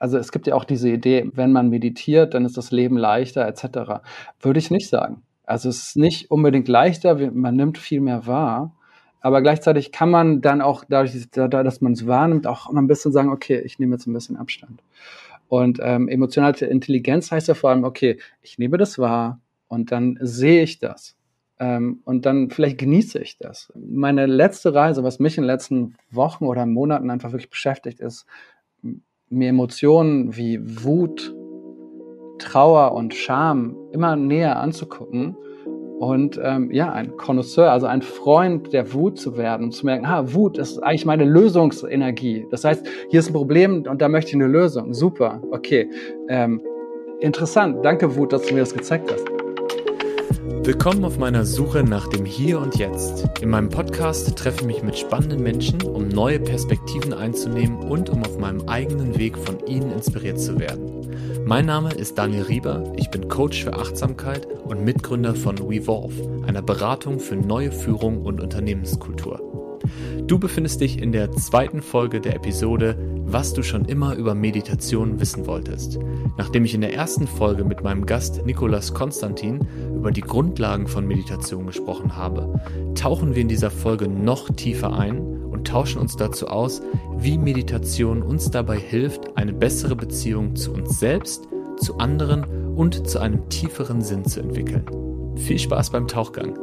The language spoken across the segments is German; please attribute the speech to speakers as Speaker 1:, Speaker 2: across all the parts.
Speaker 1: Also es gibt ja auch diese Idee, wenn man meditiert, dann ist das Leben leichter etc. Würde ich nicht sagen. Also es ist nicht unbedingt leichter, man nimmt viel mehr wahr, aber gleichzeitig kann man dann auch dadurch, dass man es wahrnimmt, auch immer ein bisschen sagen, okay, ich nehme jetzt ein bisschen Abstand. Und ähm, emotionale Intelligenz heißt ja vor allem, okay, ich nehme das wahr und dann sehe ich das. Ähm, und dann vielleicht genieße ich das. Meine letzte Reise, was mich in den letzten Wochen oder Monaten einfach wirklich beschäftigt, ist, mir Emotionen wie Wut, Trauer und Scham immer näher anzugucken und ähm, ja, ein Connoisseur, also ein Freund der Wut zu werden und zu merken, ah, Wut ist eigentlich meine Lösungsenergie. Das heißt, hier ist ein Problem und da möchte ich eine Lösung. Super, okay. Ähm, interessant, danke Wut, dass du mir das gezeigt hast.
Speaker 2: Willkommen auf meiner Suche nach dem Hier und Jetzt. In meinem Podcast treffe ich mich mit spannenden Menschen, um neue Perspektiven einzunehmen und um auf meinem eigenen Weg von ihnen inspiriert zu werden. Mein Name ist Daniel Rieber, ich bin Coach für Achtsamkeit und Mitgründer von WeVolve, einer Beratung für neue Führung und Unternehmenskultur. Du befindest dich in der zweiten Folge der Episode Was du schon immer über Meditation wissen wolltest. Nachdem ich in der ersten Folge mit meinem Gast Nikolas Konstantin über die Grundlagen von Meditation gesprochen habe, tauchen wir in dieser Folge noch tiefer ein und tauschen uns dazu aus, wie Meditation uns dabei hilft, eine bessere Beziehung zu uns selbst, zu anderen und zu einem tieferen Sinn zu entwickeln. Viel Spaß beim Tauchgang!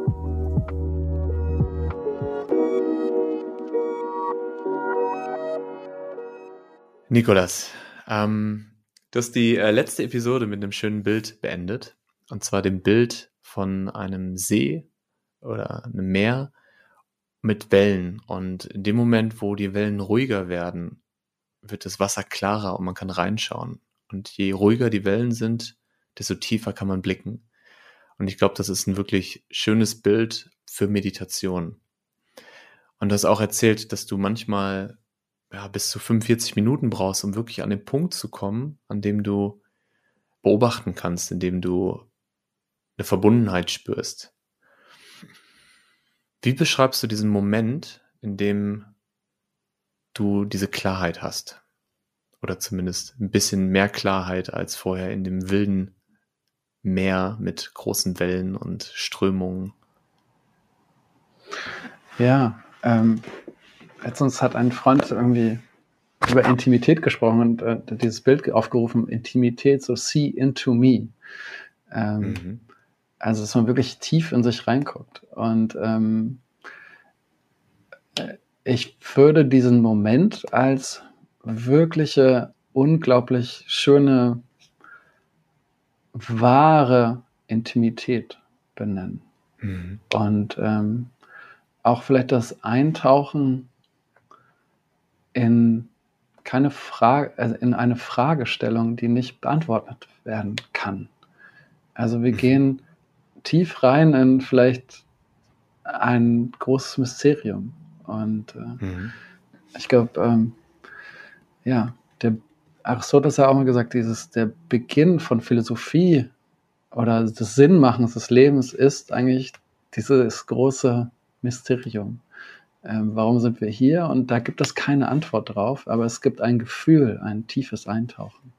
Speaker 2: Nikolas, ähm, du hast die äh, letzte Episode mit einem schönen Bild beendet. Und zwar dem Bild von einem See oder einem Meer mit Wellen. Und in dem Moment, wo die Wellen ruhiger werden, wird das Wasser klarer und man kann reinschauen. Und je ruhiger die Wellen sind, desto tiefer kann man blicken. Und ich glaube, das ist ein wirklich schönes Bild für Meditation. Und du hast auch erzählt, dass du manchmal ja, bis zu 45 Minuten brauchst, um wirklich an den Punkt zu kommen, an dem du beobachten kannst, in dem du eine Verbundenheit spürst. Wie beschreibst du diesen Moment, in dem du diese Klarheit hast? Oder zumindest ein bisschen mehr Klarheit als vorher in dem wilden Meer mit großen Wellen und Strömungen?
Speaker 1: Ja, ähm, letztens hat ein Freund irgendwie über Intimität gesprochen und äh, dieses Bild aufgerufen, Intimität, so see into me. Ähm, mhm. Also, dass man wirklich tief in sich reinguckt. Und ähm, ich würde diesen Moment als wirkliche, unglaublich schöne, wahre Intimität benennen. Mhm. Und ähm, auch vielleicht das Eintauchen in keine Frage, also in eine Fragestellung, die nicht beantwortet werden kann. Also wir mhm. gehen tief rein in vielleicht ein großes Mysterium. Und äh, mhm. ich glaube, ähm, ja, der Aristoteles hat auch mal gesagt, dieses, der Beginn von Philosophie oder des Sinnmachens des Lebens ist eigentlich dieses große Mysterium ähm, warum sind wir hier? Und da gibt es keine Antwort drauf, aber es gibt ein Gefühl, ein tiefes Eintauchen.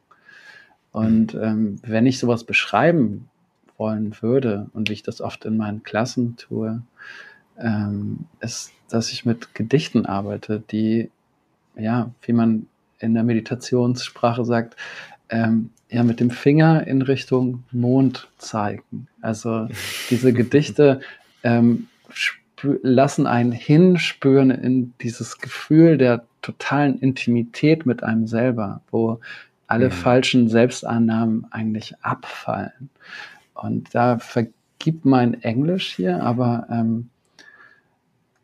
Speaker 1: Und ähm, wenn ich sowas beschreiben wollen würde und wie ich das oft in meinen Klassen tue, ähm, ist, dass ich mit Gedichten arbeite, die, ja, wie man in der Meditationssprache sagt, ähm, ja, mit dem Finger in Richtung Mond zeigen. Also diese Gedichte ähm, lassen einen hinspüren in dieses Gefühl der totalen Intimität mit einem selber, wo alle mhm. falschen Selbstannahmen eigentlich abfallen. Und da vergibt mein Englisch hier, aber ähm,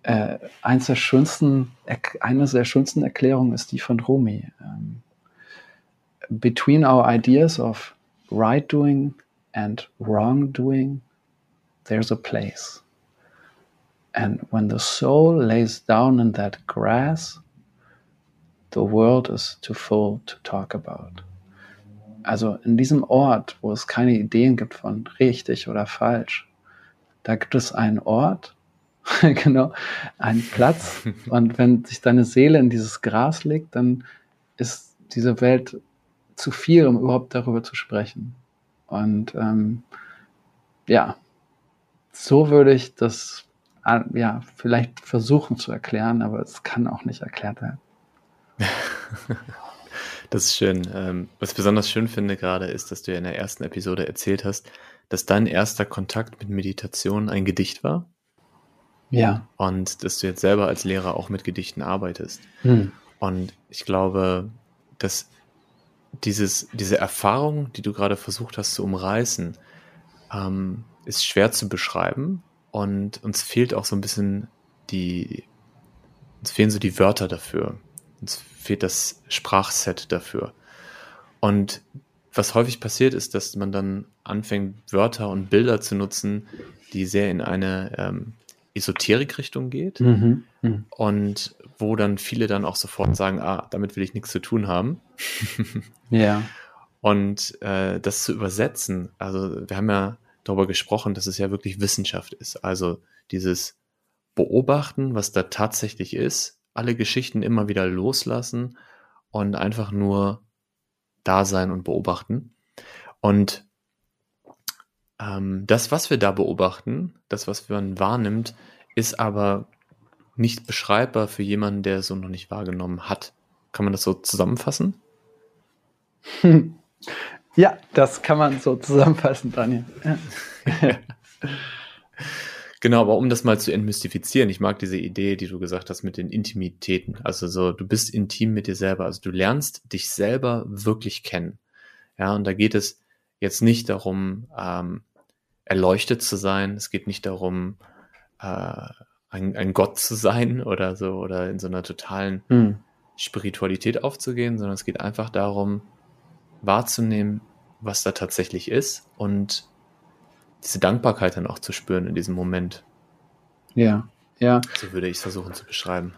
Speaker 1: äh, eins der schönsten, eine der schönsten Erklärungen ist die von Rumi. Ähm, Between our ideas of right doing and wrong doing, there's a place. And when the soul lays down in that grass, the world is too full to talk about. Also in diesem Ort, wo es keine Ideen gibt von richtig oder falsch, da gibt es einen Ort, genau, einen Platz. Und wenn sich deine Seele in dieses Gras legt, dann ist diese Welt zu viel, um überhaupt darüber zu sprechen. Und ähm, ja, so würde ich das ja vielleicht versuchen zu erklären, aber es kann auch nicht erklärt werden.
Speaker 2: Das ist schön. Ähm, was ich besonders schön finde gerade ist, dass du ja in der ersten Episode erzählt hast, dass dein erster Kontakt mit Meditation ein Gedicht war.
Speaker 1: Ja.
Speaker 2: Und dass du jetzt selber als Lehrer auch mit Gedichten arbeitest. Hm. Und ich glaube, dass dieses, diese Erfahrung, die du gerade versucht hast zu umreißen, ähm, ist schwer zu beschreiben. Und uns fehlt auch so ein bisschen die, uns fehlen so die Wörter dafür. Uns fehlt das Sprachset dafür. Und was häufig passiert, ist, dass man dann anfängt, Wörter und Bilder zu nutzen, die sehr in eine ähm, Esoterik-Richtung geht. Mhm. Mhm. Und wo dann viele dann auch sofort sagen, ah, damit will ich nichts zu tun haben.
Speaker 1: ja.
Speaker 2: Und äh, das zu übersetzen, also wir haben ja darüber gesprochen, dass es ja wirklich Wissenschaft ist. Also dieses Beobachten, was da tatsächlich ist, alle Geschichten immer wieder loslassen und einfach nur da sein und beobachten. Und ähm, das, was wir da beobachten, das, was man wahrnimmt, ist aber nicht beschreibbar für jemanden, der es so noch nicht wahrgenommen hat. Kann man das so zusammenfassen?
Speaker 1: Ja, das kann man so zusammenfassen, Daniel.
Speaker 2: genau, aber um das mal zu entmystifizieren, ich mag diese Idee, die du gesagt hast mit den Intimitäten. Also so, du bist intim mit dir selber. Also du lernst dich selber wirklich kennen. Ja, und da geht es jetzt nicht darum, ähm, erleuchtet zu sein. Es geht nicht darum, äh, ein, ein Gott zu sein oder so oder in so einer totalen hm. Spiritualität aufzugehen, sondern es geht einfach darum, wahrzunehmen, was da tatsächlich ist und diese Dankbarkeit dann auch zu spüren in diesem Moment.
Speaker 1: Ja, ja.
Speaker 2: So würde ich es versuchen zu beschreiben.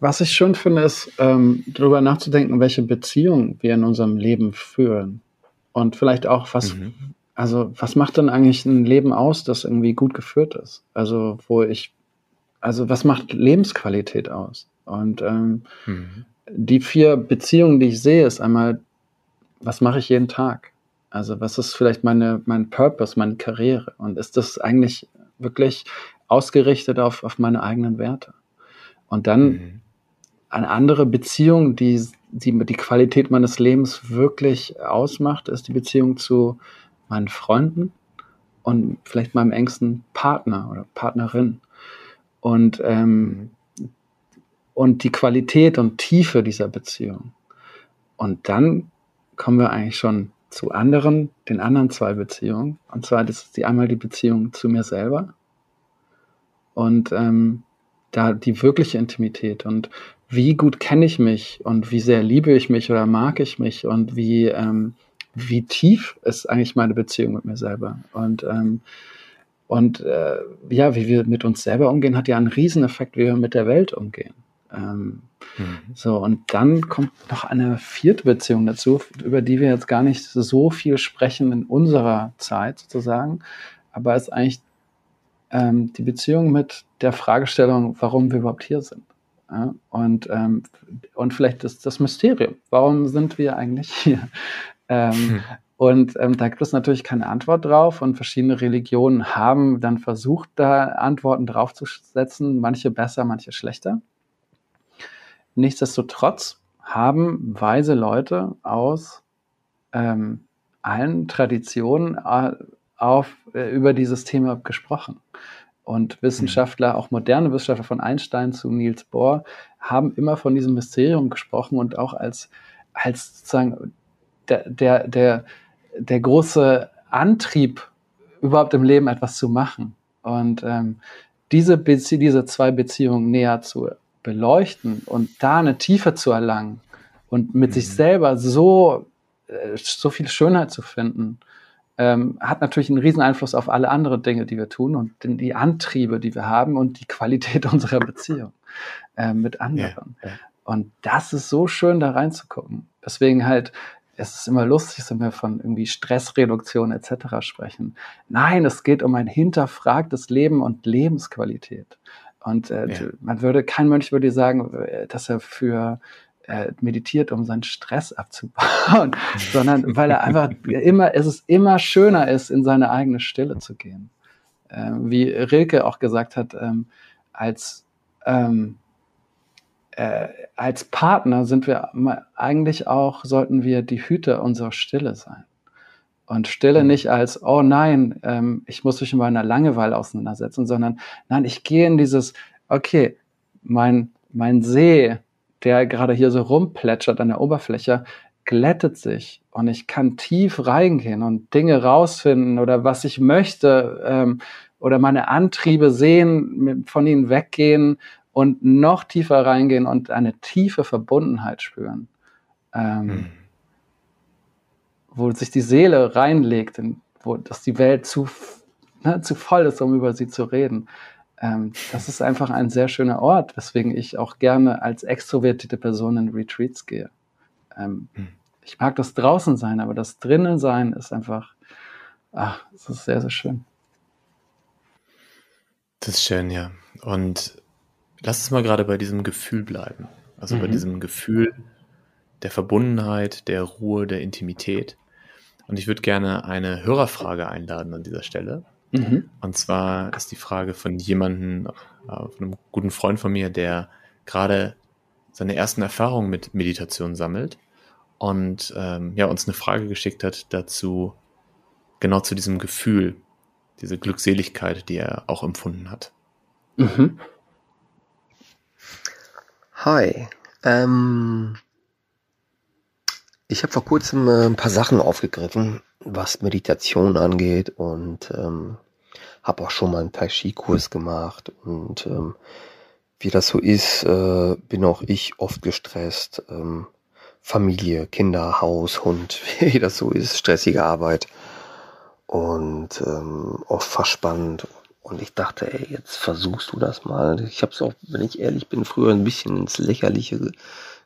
Speaker 1: Was ich schön finde, ist, ähm, darüber nachzudenken, welche Beziehungen wir in unserem Leben führen. Und vielleicht auch, was, mhm. also, was macht denn eigentlich ein Leben aus, das irgendwie gut geführt ist? Also, wo ich, also, was macht Lebensqualität aus? Und ähm, mhm die vier Beziehungen, die ich sehe, ist einmal, was mache ich jeden Tag? Also was ist vielleicht meine, mein Purpose, meine Karriere? Und ist das eigentlich wirklich ausgerichtet auf, auf meine eigenen Werte? Und dann mhm. eine andere Beziehung, die, die die Qualität meines Lebens wirklich ausmacht, ist die Beziehung zu meinen Freunden und vielleicht meinem engsten Partner oder Partnerin. Und ähm, mhm und die Qualität und Tiefe dieser Beziehung. Und dann kommen wir eigentlich schon zu anderen, den anderen zwei Beziehungen. Und zwar das ist die einmal die Beziehung zu mir selber und ähm, da die wirkliche Intimität und wie gut kenne ich mich und wie sehr liebe ich mich oder mag ich mich und wie ähm, wie tief ist eigentlich meine Beziehung mit mir selber und ähm, und äh, ja, wie wir mit uns selber umgehen, hat ja einen Rieseneffekt, wie wir mit der Welt umgehen. Ähm, mhm. So, und dann kommt noch eine vierte Beziehung dazu, über die wir jetzt gar nicht so viel sprechen in unserer Zeit sozusagen, aber es ist eigentlich ähm, die Beziehung mit der Fragestellung, warum wir überhaupt hier sind. Ja? Und, ähm, und vielleicht ist das Mysterium, warum sind wir eigentlich hier? Ähm, hm. Und ähm, da gibt es natürlich keine Antwort drauf und verschiedene Religionen haben dann versucht, da Antworten draufzusetzen, manche besser, manche schlechter. Nichtsdestotrotz haben weise Leute aus ähm, allen Traditionen äh, auf, äh, über dieses Thema gesprochen. Und Wissenschaftler, auch moderne Wissenschaftler von Einstein zu Niels Bohr, haben immer von diesem Mysterium gesprochen und auch als, als sozusagen der, der, der, der große Antrieb, überhaupt im Leben etwas zu machen. Und ähm, diese, diese zwei Beziehungen näher zu beleuchten und da eine Tiefe zu erlangen und mit mhm. sich selber so, äh, so viel Schönheit zu finden, ähm, hat natürlich einen riesen Einfluss auf alle anderen Dinge, die wir tun und die Antriebe, die wir haben und die Qualität unserer Beziehung äh, mit anderen. Ja, ja. Und das ist so schön, da reinzugucken. Deswegen halt, es ist immer lustig, wenn wir von irgendwie Stressreduktion etc. sprechen. Nein, es geht um ein hinterfragtes Leben und Lebensqualität. Und äh, ja. man würde, kein Mönch würde sagen, äh, dass er für äh, meditiert, um seinen Stress abzubauen, sondern weil er einfach immer, es ist immer schöner ist, in seine eigene Stille zu gehen. Ähm, wie Rilke auch gesagt hat, ähm, als ähm, äh, als Partner sind wir eigentlich auch, sollten wir die Hüter unserer Stille sein. Und Stille mhm. nicht als, oh nein, ähm, ich muss mich mit meiner Langeweile auseinandersetzen, sondern nein, ich gehe in dieses, okay, mein, mein See, der gerade hier so rumplätschert an der Oberfläche, glättet sich und ich kann tief reingehen und Dinge rausfinden oder was ich möchte ähm, oder meine Antriebe sehen, von ihnen weggehen und noch tiefer reingehen und eine tiefe Verbundenheit spüren, ähm, hm. Wo sich die Seele reinlegt, in, wo dass die Welt zu, ne, zu voll ist, um über sie zu reden. Ähm, das ist einfach ein sehr schöner Ort, weswegen ich auch gerne als extrovertierte Person in Retreats gehe. Ähm, hm. Ich mag das draußen sein, aber das drinnen sein ist einfach, ach, es ist sehr, sehr schön.
Speaker 2: Das ist schön, ja. Und Lass uns mal gerade bei diesem Gefühl bleiben. Also mhm. bei diesem Gefühl der Verbundenheit, der Ruhe, der Intimität. Und ich würde gerne eine Hörerfrage einladen an dieser Stelle. Mhm. Und zwar ist die Frage von jemandem, äh, von einem guten Freund von mir, der gerade seine ersten Erfahrungen mit Meditation sammelt und ähm, ja, uns eine Frage geschickt hat dazu, genau zu diesem Gefühl, diese Glückseligkeit, die er auch empfunden hat. Mhm.
Speaker 3: Hi. Ähm, ich habe vor kurzem äh, ein paar Sachen aufgegriffen, was Meditation angeht und ähm, habe auch schon mal einen Tai Chi Kurs gemacht und ähm, wie das so ist, äh, bin auch ich oft gestresst. Ähm, Familie, Kinder, Haus, Hund, wie das so ist, stressige Arbeit und ähm, oft verspannt und ich dachte, ey, jetzt versuchst du das mal. Ich habe es auch, wenn ich ehrlich bin, früher ein bisschen ins Lächerliche ge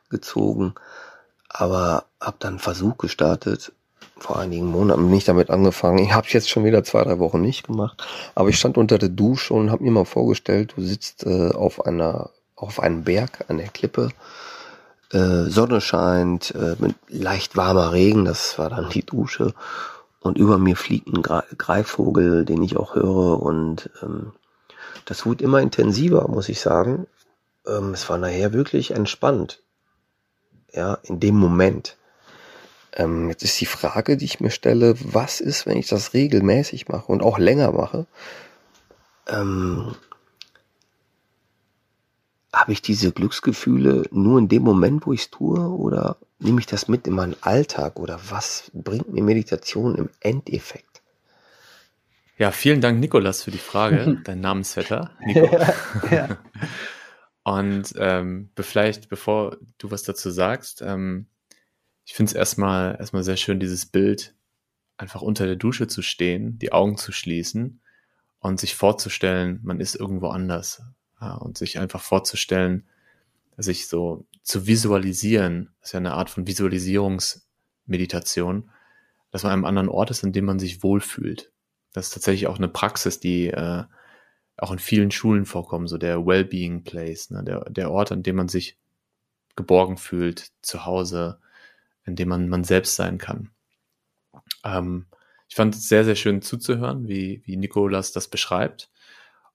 Speaker 3: gezogen. Aber habe dann einen Versuch gestartet. Vor einigen Monaten bin ich damit angefangen. Ich habe jetzt schon wieder zwei, drei Wochen nicht gemacht. Aber ich stand unter der Dusche und habe mir mal vorgestellt, du sitzt äh, auf einer, auf einem Berg, an der Klippe. Äh, Sonne scheint, äh, mit leicht warmer Regen, das war dann die Dusche und über mir fliegt ein Greifvogel, den ich auch höre und ähm, das wurde immer intensiver, muss ich sagen. Ähm, es war nachher wirklich entspannt. Ja, in dem Moment. Ähm, jetzt ist die Frage, die ich mir stelle, was ist, wenn ich das regelmäßig mache und auch länger mache? Ähm, habe ich diese Glücksgefühle nur in dem Moment, wo ich es tue, oder nehme ich das mit in meinen Alltag oder was bringt mir Meditation im Endeffekt?
Speaker 2: Ja, vielen Dank, Nikolas, für die Frage. Dein Namensvetter, Nico. ja, ja. Und ähm, vielleicht, bevor du was dazu sagst, ähm, ich finde es erstmal erstmal sehr schön, dieses Bild, einfach unter der Dusche zu stehen, die Augen zu schließen und sich vorzustellen, man ist irgendwo anders. Ja, und sich einfach vorzustellen, sich so zu visualisieren, das ist ja eine Art von Visualisierungsmeditation, dass man an einem anderen Ort ist, in dem man sich wohlfühlt. Das ist tatsächlich auch eine Praxis, die äh, auch in vielen Schulen vorkommt, so der Wellbeing Place, ne? der, der Ort, an dem man sich geborgen fühlt, zu Hause, in dem man man selbst sein kann. Ähm, ich fand es sehr, sehr schön zuzuhören, wie, wie Nikolas das beschreibt.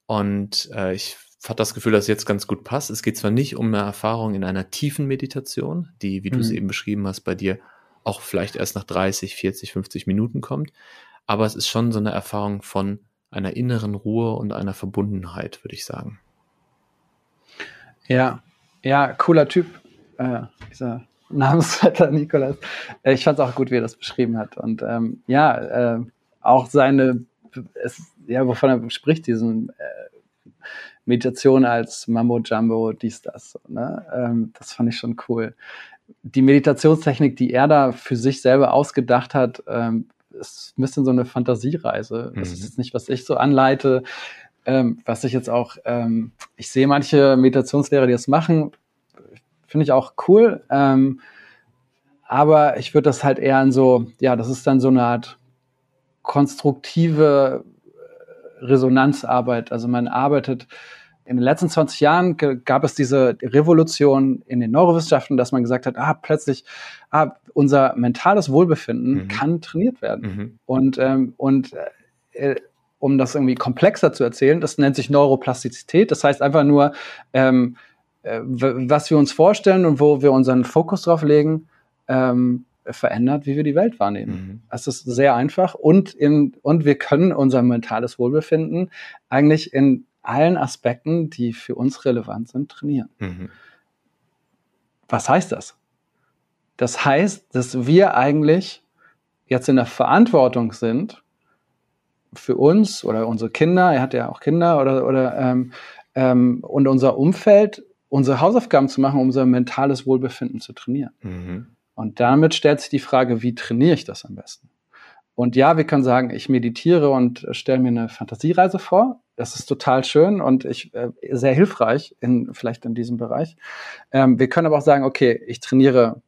Speaker 2: Und äh, ich hat das Gefühl, dass es jetzt ganz gut passt. Es geht zwar nicht um eine Erfahrung in einer tiefen Meditation, die, wie mhm. du es eben beschrieben hast, bei dir auch vielleicht erst nach 30, 40, 50 Minuten kommt, aber es ist schon so eine Erfahrung von einer inneren Ruhe und einer Verbundenheit, würde ich sagen.
Speaker 1: Ja, ja, cooler Typ, äh, dieser Namensvetter Nikolas. Äh, ich fand es auch gut, wie er das beschrieben hat. Und ähm, ja, äh, auch seine, es, ja, wovon er spricht, diesen äh, Meditation als Mambo Jumbo, dies, das. Ne? Ähm, das fand ich schon cool. Die Meditationstechnik, die er da für sich selber ausgedacht hat, ähm, ist ein bisschen so eine Fantasiereise. Das mhm. ist jetzt nicht, was ich so anleite. Ähm, was ich jetzt auch, ähm, ich sehe manche Meditationslehrer, die das machen, finde ich auch cool. Ähm, aber ich würde das halt eher in so, ja, das ist dann so eine Art konstruktive Resonanzarbeit. Also man arbeitet in den letzten 20 Jahren gab es diese Revolution in den Neurowissenschaften, dass man gesagt hat, ah, plötzlich, ah, unser mentales Wohlbefinden mhm. kann trainiert werden. Mhm. Und, ähm, und äh, um das irgendwie komplexer zu erzählen, das nennt sich Neuroplastizität. Das heißt einfach nur, ähm, äh, was wir uns vorstellen und wo wir unseren Fokus drauf legen, ähm, verändert, wie wir die Welt wahrnehmen. Mhm. Das ist sehr einfach und, in, und wir können unser mentales Wohlbefinden eigentlich in allen Aspekten, die für uns relevant sind, trainieren. Mhm. Was heißt das? Das heißt, dass wir eigentlich jetzt in der Verantwortung sind, für uns oder unsere Kinder, er hat ja auch Kinder oder, oder ähm, ähm, und unser Umfeld, unsere Hausaufgaben zu machen, um unser mentales Wohlbefinden zu trainieren. Mhm. Und damit stellt sich die Frage, wie trainiere ich das am besten? Und ja, wir können sagen, ich meditiere und stelle mir eine Fantasiereise vor. Das ist total schön und ich, äh, sehr hilfreich in, vielleicht in diesem Bereich. Ähm, wir können aber auch sagen, okay, ich trainiere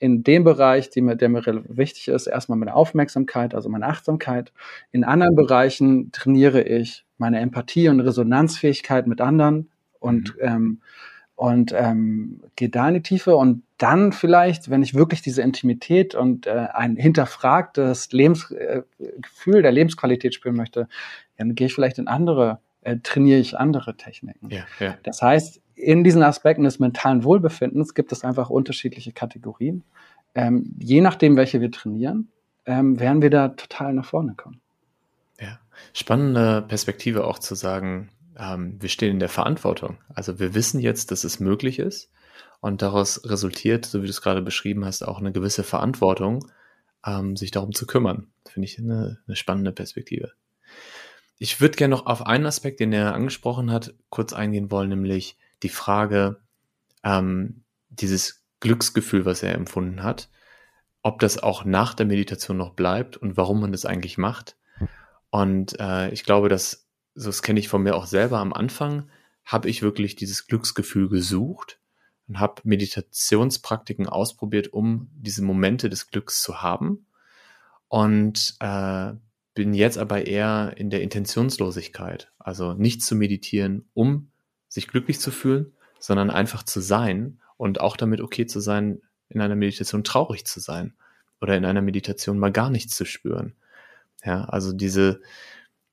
Speaker 1: in dem Bereich, die mir, der mir wichtig ist, erstmal meine Aufmerksamkeit, also meine Achtsamkeit. In anderen Bereichen trainiere ich meine Empathie und Resonanzfähigkeit mit anderen und mhm. ähm, und ähm, gehe da in die Tiefe und dann vielleicht, wenn ich wirklich diese Intimität und äh, ein hinterfragtes Lebensgefühl äh, der Lebensqualität spüren möchte, dann gehe ich vielleicht in andere, äh, trainiere ich andere Techniken. Ja, ja. Das heißt, in diesen Aspekten des mentalen Wohlbefindens gibt es einfach unterschiedliche Kategorien. Ähm, je nachdem, welche wir trainieren, ähm, werden wir da total nach vorne kommen.
Speaker 2: Ja, spannende Perspektive auch zu sagen, ähm, wir stehen in der Verantwortung. Also wir wissen jetzt, dass es möglich ist und daraus resultiert, so wie du es gerade beschrieben hast, auch eine gewisse Verantwortung, ähm, sich darum zu kümmern. Finde ich eine, eine spannende Perspektive. Ich würde gerne noch auf einen Aspekt, den er angesprochen hat, kurz eingehen wollen, nämlich die Frage, ähm, dieses Glücksgefühl, was er empfunden hat, ob das auch nach der Meditation noch bleibt und warum man das eigentlich macht. Und äh, ich glaube, dass so das kenne ich von mir auch selber am Anfang, habe ich wirklich dieses Glücksgefühl gesucht und habe Meditationspraktiken ausprobiert, um diese Momente des Glücks zu haben. Und äh, bin jetzt aber eher in der Intentionslosigkeit. Also nicht zu meditieren, um sich glücklich zu fühlen, sondern einfach zu sein und auch damit okay zu sein, in einer Meditation traurig zu sein oder in einer Meditation mal gar nichts zu spüren. Ja, also diese,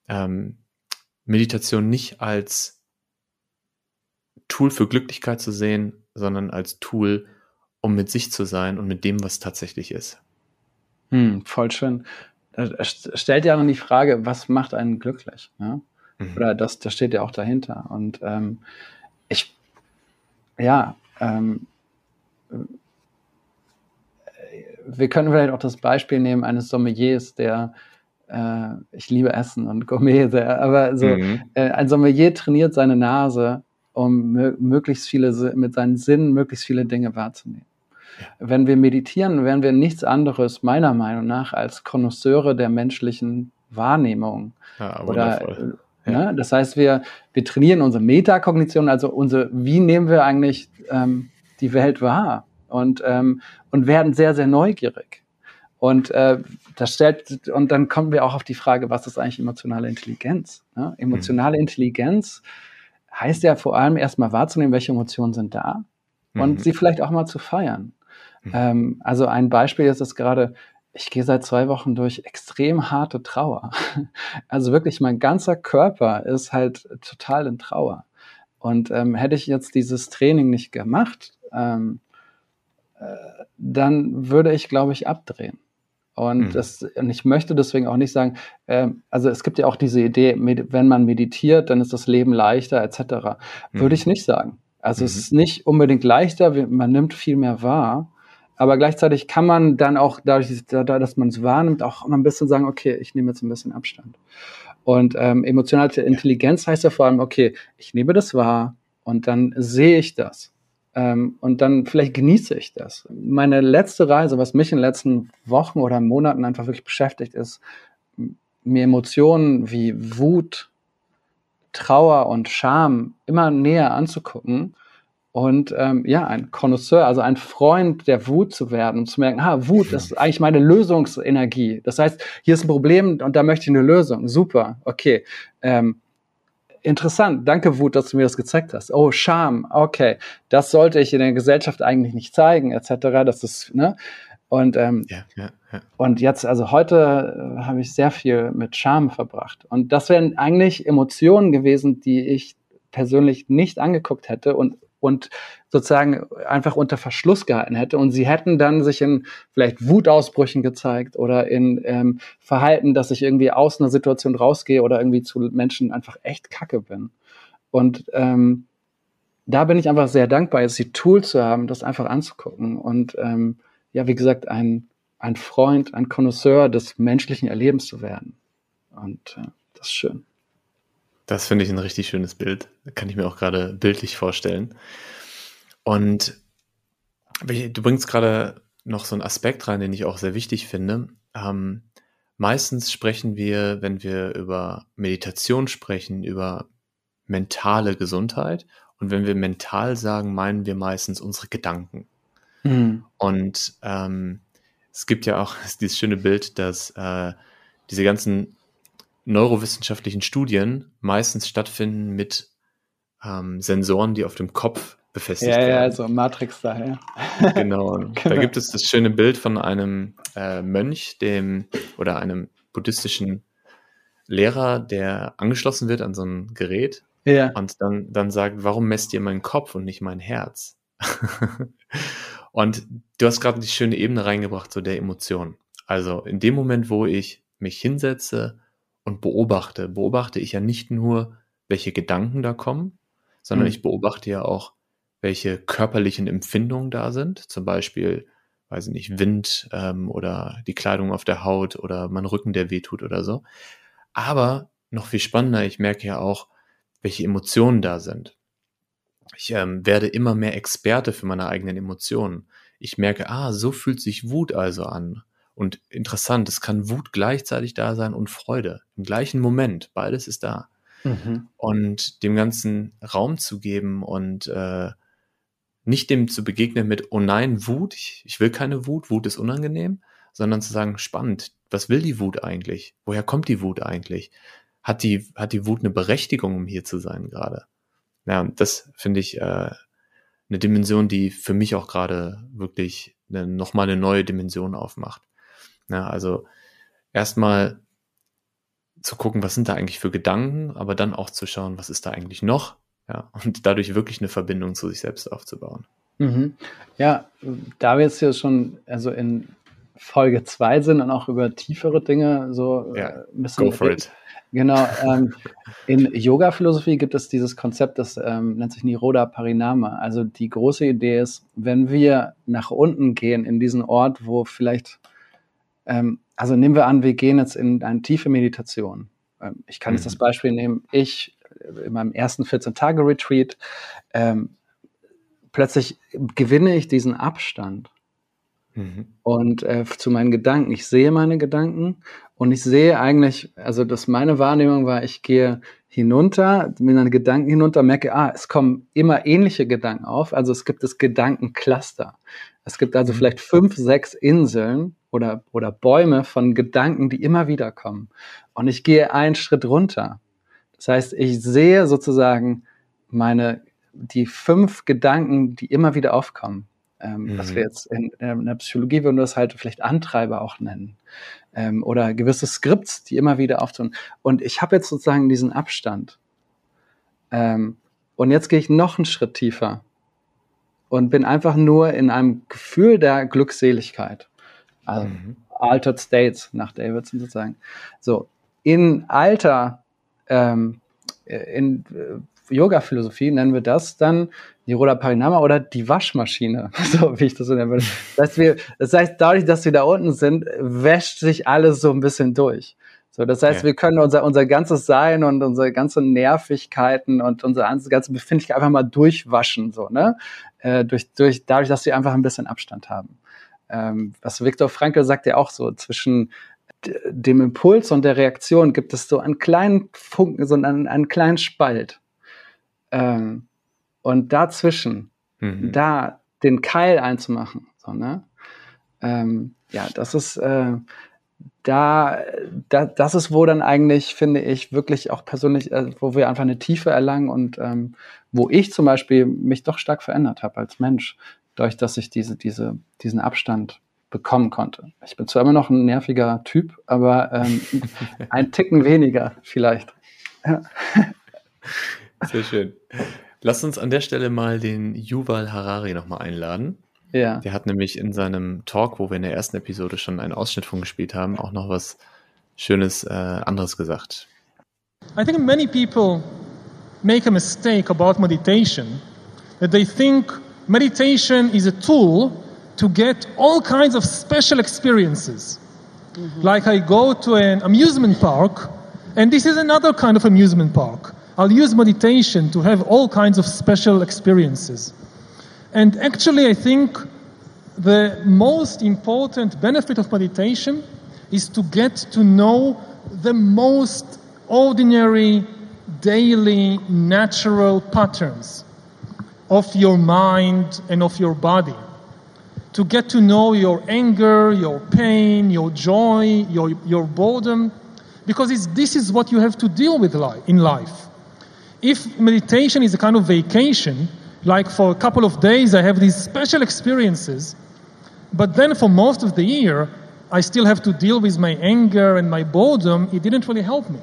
Speaker 2: ähm, Meditation nicht als Tool für Glücklichkeit zu sehen, sondern als Tool, um mit sich zu sein und mit dem, was tatsächlich ist.
Speaker 1: Hm, voll schön. Stellt ja noch die Frage, was macht einen glücklich? Ja? Mhm. Oder das, das steht ja auch dahinter. Und ähm, ich, ja, ähm, wir können vielleicht auch das Beispiel nehmen eines Sommeliers, der äh, ich liebe Essen und Gourmet sehr, aber so, mhm. äh, ein Sommelier trainiert seine Nase, um möglichst viele, mit seinen Sinnen möglichst viele Dinge wahrzunehmen. Ja. Wenn wir meditieren, wären wir nichts anderes, meiner Meinung nach, als Konnoisseure der menschlichen Wahrnehmung. Ja, Oder, äh, ja. Ne? Das heißt, wir, wir trainieren unsere Metakognition, also unsere, wie nehmen wir eigentlich ähm, die Welt wahr? Und, ähm, und werden sehr, sehr neugierig. Und äh, das stellt, und dann kommen wir auch auf die Frage, was ist eigentlich emotionale Intelligenz? Ne? Emotionale mhm. Intelligenz heißt ja vor allem erstmal wahrzunehmen, welche Emotionen sind da mhm. und sie vielleicht auch mal zu feiern. Mhm. Ähm, also ein Beispiel ist es gerade, ich gehe seit zwei Wochen durch extrem harte Trauer. Also wirklich, mein ganzer Körper ist halt total in Trauer. Und ähm, hätte ich jetzt dieses Training nicht gemacht, ähm, äh, dann würde ich, glaube ich, abdrehen. Und, mhm. das, und ich möchte deswegen auch nicht sagen, äh, also es gibt ja auch diese Idee, wenn man meditiert, dann ist das Leben leichter etc. Mhm. Würde ich nicht sagen. Also mhm. es ist nicht unbedingt leichter, man nimmt viel mehr wahr, aber gleichzeitig kann man dann auch dadurch, dass man es wahrnimmt, auch immer ein bisschen sagen, okay, ich nehme jetzt ein bisschen Abstand. Und ähm, emotionale Intelligenz heißt ja vor allem, okay, ich nehme das wahr und dann sehe ich das. Ähm, und dann vielleicht genieße ich das. Meine letzte Reise, was mich in den letzten Wochen oder Monaten einfach wirklich beschäftigt, ist, mir Emotionen wie Wut, Trauer und Scham immer näher anzugucken und ähm, ja, ein Connoisseur, also ein Freund der Wut zu werden und zu merken, ha, Wut, das ist eigentlich meine Lösungsenergie. Das heißt, hier ist ein Problem und da möchte ich eine Lösung. Super, okay. Ähm, interessant, danke Wut, dass du mir das gezeigt hast. Oh, Scham, okay, das sollte ich in der Gesellschaft eigentlich nicht zeigen, etc. Das ist, ne? Und, ähm, ja, ja, ja. und jetzt, also heute äh, habe ich sehr viel mit Scham verbracht. Und das wären eigentlich Emotionen gewesen, die ich persönlich nicht angeguckt hätte und und sozusagen einfach unter Verschluss gehalten hätte. Und sie hätten dann sich in vielleicht Wutausbrüchen gezeigt oder in ähm, Verhalten, dass ich irgendwie aus einer Situation rausgehe oder irgendwie zu Menschen einfach echt kacke bin. Und ähm, da bin ich einfach sehr dankbar, jetzt die Tools zu haben, das einfach anzugucken. Und ähm, ja, wie gesagt, ein, ein Freund, ein Connoisseur des menschlichen Erlebens zu werden. Und äh, das ist schön.
Speaker 2: Das finde ich ein richtig schönes Bild. Kann ich mir auch gerade bildlich vorstellen. Und du bringst gerade noch so einen Aspekt rein, den ich auch sehr wichtig finde. Ähm, meistens sprechen wir, wenn wir über Meditation sprechen, über mentale Gesundheit. Und wenn wir mental sagen, meinen wir meistens unsere Gedanken. Mhm. Und ähm, es gibt ja auch dieses schöne Bild, dass äh, diese ganzen neurowissenschaftlichen Studien meistens stattfinden mit ähm, Sensoren, die auf dem Kopf befestigt ja, werden. Ja,
Speaker 1: also Matrix daher.
Speaker 2: genau. genau. Da gibt es das schöne Bild von einem äh, Mönch, dem oder einem buddhistischen Lehrer, der angeschlossen wird an so ein Gerät ja. und dann, dann sagt, warum messt ihr meinen Kopf und nicht mein Herz? und du hast gerade die schöne Ebene reingebracht, so der Emotion. Also in dem Moment, wo ich mich hinsetze und beobachte, beobachte ich ja nicht nur, welche Gedanken da kommen, sondern mhm. ich beobachte ja auch, welche körperlichen Empfindungen da sind. Zum Beispiel, weiß ich nicht, Wind ähm, oder die Kleidung auf der Haut oder mein Rücken, der wehtut oder so. Aber noch viel spannender, ich merke ja auch, welche Emotionen da sind. Ich ähm, werde immer mehr Experte für meine eigenen Emotionen. Ich merke, ah, so fühlt sich Wut also an. Und interessant, es kann Wut gleichzeitig da sein und Freude im gleichen Moment. Beides ist da. Mhm. Und dem Ganzen Raum zu geben und äh, nicht dem zu begegnen mit, oh nein, Wut, ich, ich will keine Wut, Wut ist unangenehm, sondern zu sagen, spannend, was will die Wut eigentlich? Woher kommt die Wut eigentlich? Hat die, hat die Wut eine Berechtigung, um hier zu sein gerade? Ja, und das finde ich äh, eine Dimension, die für mich auch gerade wirklich eine, nochmal eine neue Dimension aufmacht. Ja, also erstmal zu gucken, was sind da eigentlich für Gedanken, aber dann auch zu schauen, was ist da eigentlich noch, ja, und dadurch wirklich eine Verbindung zu sich selbst aufzubauen.
Speaker 1: Mhm. Ja, da wir jetzt hier schon also in Folge 2 sind und auch über tiefere Dinge so
Speaker 2: ja, äh, ein bisschen. Go for it.
Speaker 1: Genau. Ähm, in Yoga-Philosophie gibt es dieses Konzept, das ähm, nennt sich Niroda Parinama. Also die große Idee ist, wenn wir nach unten gehen in diesen Ort, wo vielleicht ähm, also nehmen wir an, wir gehen jetzt in eine tiefe Meditation. Ähm, ich kann mhm. jetzt das Beispiel nehmen, ich äh, in meinem ersten 14-Tage-Retreat, ähm, plötzlich gewinne ich diesen Abstand mhm. und äh, zu meinen Gedanken. Ich sehe meine Gedanken und ich sehe eigentlich, also dass meine Wahrnehmung war, ich gehe hinunter, mit meinen Gedanken hinunter, merke, ah, es kommen immer ähnliche Gedanken auf. Also es gibt das Gedankencluster. Es gibt also mhm. vielleicht fünf, sechs Inseln oder, oder Bäume von Gedanken, die immer wieder kommen. Und ich gehe einen Schritt runter. Das heißt, ich sehe sozusagen meine, die fünf Gedanken, die immer wieder aufkommen. Ähm, mhm. Was wir jetzt in, in, der Psychologie würden das halt vielleicht Antreiber auch nennen. Ähm, oder gewisse Skripts, die immer wieder auftun. Und ich habe jetzt sozusagen diesen Abstand. Ähm, und jetzt gehe ich noch einen Schritt tiefer und bin einfach nur in einem Gefühl der Glückseligkeit. Also mhm. Altered States nach Davidson sozusagen. So, in alter, ähm, in äh, Yoga-Philosophie nennen wir das dann Niroda Parinama oder die Waschmaschine, so wie ich das so nennen würde. Das heißt, wir, das heißt, dadurch, dass wir da unten sind, wäscht sich alles so ein bisschen durch. So, das heißt, ja. wir können unser, unser ganzes Sein und unsere ganzen Nervigkeiten und unsere ganze Befindlichkeit einfach mal durchwaschen, so, ne? Äh, durch, durch, dadurch, dass wir einfach ein bisschen Abstand haben. Ähm, was Viktor Frankl sagt ja auch so, zwischen dem Impuls und der Reaktion gibt es so einen kleinen Funken, so einen, einen kleinen Spalt. Ähm, und dazwischen, mhm. da den Keil einzumachen, so, ne? Ähm, ja, das ist, äh, da, da, das ist, wo dann eigentlich, finde ich, wirklich auch persönlich, äh, wo wir einfach eine Tiefe erlangen und ähm, wo ich zum Beispiel mich doch stark verändert habe als Mensch, dadurch, dass ich diese, diese, diesen Abstand bekommen konnte. Ich bin zwar immer noch ein nerviger Typ, aber ähm, ein Ticken weniger vielleicht. Ja.
Speaker 2: Sehr schön. Lass uns an der Stelle mal den Yuval Harari nochmal einladen.
Speaker 1: Ja.
Speaker 2: Der hat nämlich in seinem Talk, wo wir in der ersten Episode schon einen Ausschnitt von gespielt haben, auch noch was Schönes äh, anderes gesagt.
Speaker 4: I think many people make a mistake about meditation, that they think meditation is a tool to get all kinds of special experiences. Mm-hmm. Like I go to an amusement park, and this is another kind of amusement park. I'll use meditation to have all kinds of special experiences. And actually, I think the most important benefit of meditation is to get to know the most ordinary, daily, natural patterns of your mind and of your body. To get to know your anger, your pain, your joy, your, your boredom, because this is what you have to deal with in life. If meditation is a kind of vacation, like for a couple of days I have these special experiences, but then for most of the year I still have to deal with my anger and my boredom, it didn't really help me.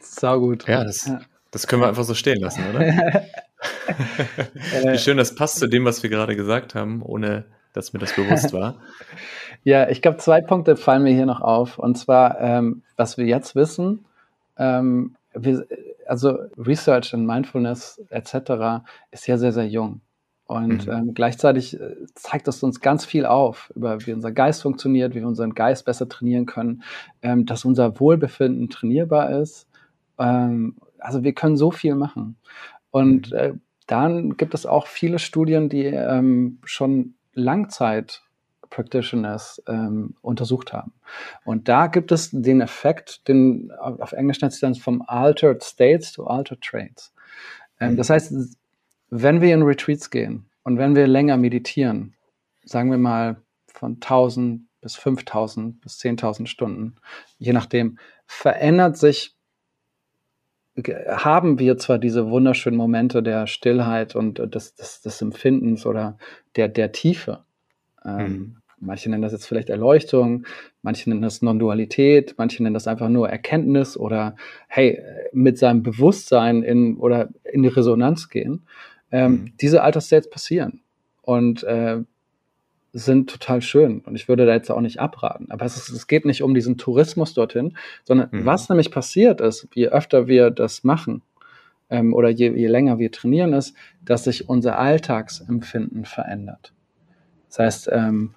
Speaker 1: Sau gut.
Speaker 2: Ja, das, das können wir einfach so stehen lassen, oder? Wie schön, das passt zu dem, was wir gerade gesagt haben, ohne dass mir das bewusst war.
Speaker 1: Ja, ich glaube, zwei Punkte fallen mir hier noch auf. Und zwar, ähm, was wir jetzt wissen, ähm, wir, also Research in Mindfulness etc. ist ja sehr, sehr jung. Und mhm. ähm, gleichzeitig äh, zeigt es uns ganz viel auf, über wie unser Geist funktioniert, wie wir unseren Geist besser trainieren können, ähm, dass unser Wohlbefinden trainierbar ist. Ähm, also wir können so viel machen. Und mhm. äh, dann gibt es auch viele Studien, die ähm, schon Langzeit Practitioners ähm, untersucht haben. Und da gibt es den Effekt, den auf Englisch nennt sich dann vom Altered States to Altered Traits. Ähm, das heißt, wenn wir in Retreats gehen und wenn wir länger meditieren, sagen wir mal von 1000 bis 5000 bis 10.000 Stunden, je nachdem, verändert sich haben wir zwar diese wunderschönen Momente der Stillheit und des, des, des Empfindens oder der, der Tiefe, ähm, hm. Manche nennen das jetzt vielleicht Erleuchtung, manche nennen das Non-Dualität, manche nennen das einfach nur Erkenntnis oder hey, mit seinem Bewusstsein in oder in die Resonanz gehen. Ähm, mhm. Diese Altersstates passieren und äh, sind total schön. Und ich würde da jetzt auch nicht abraten. Aber es, ist, es geht nicht um diesen Tourismus dorthin, sondern mhm. was nämlich passiert ist, je öfter wir das machen, ähm, oder je, je länger wir trainieren, ist, dass sich unser Alltagsempfinden verändert. Das heißt, ähm,